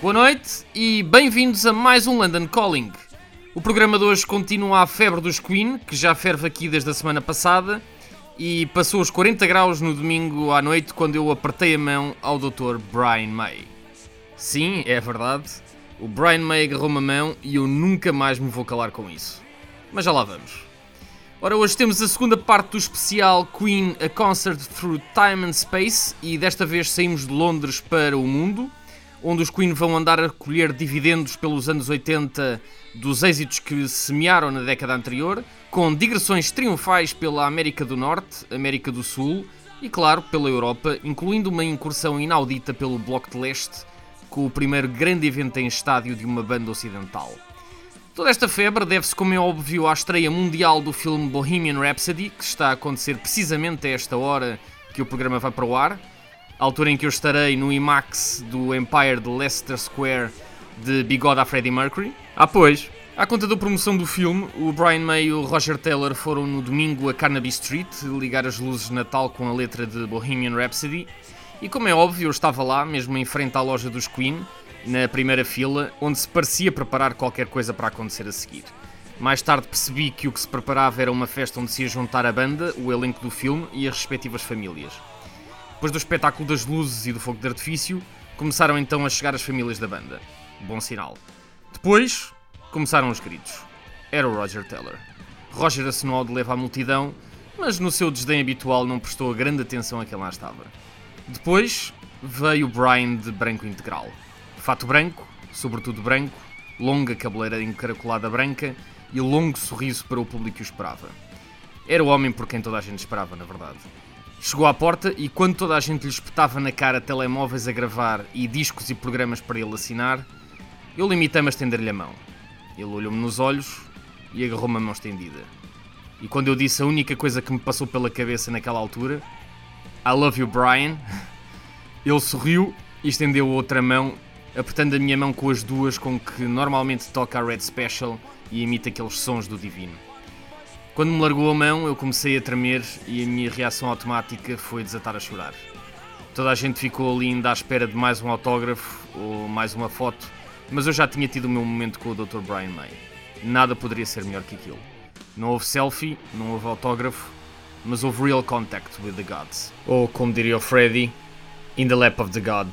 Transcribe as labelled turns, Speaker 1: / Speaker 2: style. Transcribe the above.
Speaker 1: Boa noite e bem-vindos a mais um London Calling. O programa de hoje continua a febre dos Queen, que já ferve aqui desde a semana passada e passou os 40 graus no domingo à noite quando eu apertei a mão ao Dr. Brian May. Sim, é verdade, o Brian May agarrou-me a mão e eu nunca mais me vou calar com isso. Mas já lá vamos. Ora, hoje temos a segunda parte do especial Queen A Concert Through Time and Space e desta vez saímos de Londres para o mundo, onde os Queen vão andar a recolher dividendos pelos anos 80 dos êxitos que semearam na década anterior, com digressões triunfais pela América do Norte, América do Sul e, claro, pela Europa, incluindo uma incursão inaudita pelo Bloco de Leste, com o primeiro grande evento em estádio de uma banda ocidental. Toda esta febre deve-se, como é óbvio, à estreia mundial do filme Bohemian Rhapsody, que está a acontecer precisamente a esta hora que o programa vai para o ar, altura em que eu estarei no IMAX do Empire de Leicester Square de bigode a Freddie Mercury. Ah, pois, à conta da promoção do filme, o Brian May e o Roger Taylor foram no domingo a Carnaby Street ligar as luzes de Natal com a letra de Bohemian Rhapsody. E como é óbvio, eu estava lá, mesmo em frente à loja dos Queen, na primeira fila, onde se parecia preparar qualquer coisa para acontecer a seguir. Mais tarde percebi que o que se preparava era uma festa onde se ia juntar a banda, o elenco do filme e as respectivas famílias. Depois do espetáculo das luzes e do fogo de artifício, começaram então a chegar as famílias da banda. Bom sinal. Depois, começaram os gritos. Era o Roger Taylor. Roger acenou de leva à multidão, mas no seu desdém habitual não prestou grande atenção a quem lá estava. Depois veio Brian de branco integral. Fato branco, sobretudo branco, longa cabeleira encaracolada branca e longo sorriso para o público que o esperava. Era o homem por quem toda a gente esperava, na verdade. Chegou à porta e, quando toda a gente lhe espetava na cara telemóveis a gravar e discos e programas para ele assinar, eu limitei-me a estender-lhe a mão. Ele olhou-me nos olhos e agarrou-me a mão estendida. E quando eu disse a única coisa que me passou pela cabeça naquela altura, I love you, Brian, ele sorriu e estendeu outra mão apertando a minha mão com as duas com que normalmente toca a Red Special e imita aqueles sons do divino. Quando me largou a mão, eu comecei a tremer e a minha reação automática foi desatar a chorar. Toda a gente ficou ali ainda à espera de mais um autógrafo ou mais uma foto, mas eu já tinha tido o meu momento com o Dr. Brian May. Nada poderia ser melhor que aquilo. Não houve selfie, não houve autógrafo, mas houve real contact with the gods. Ou, como diria o Freddy, in the lap of the gods.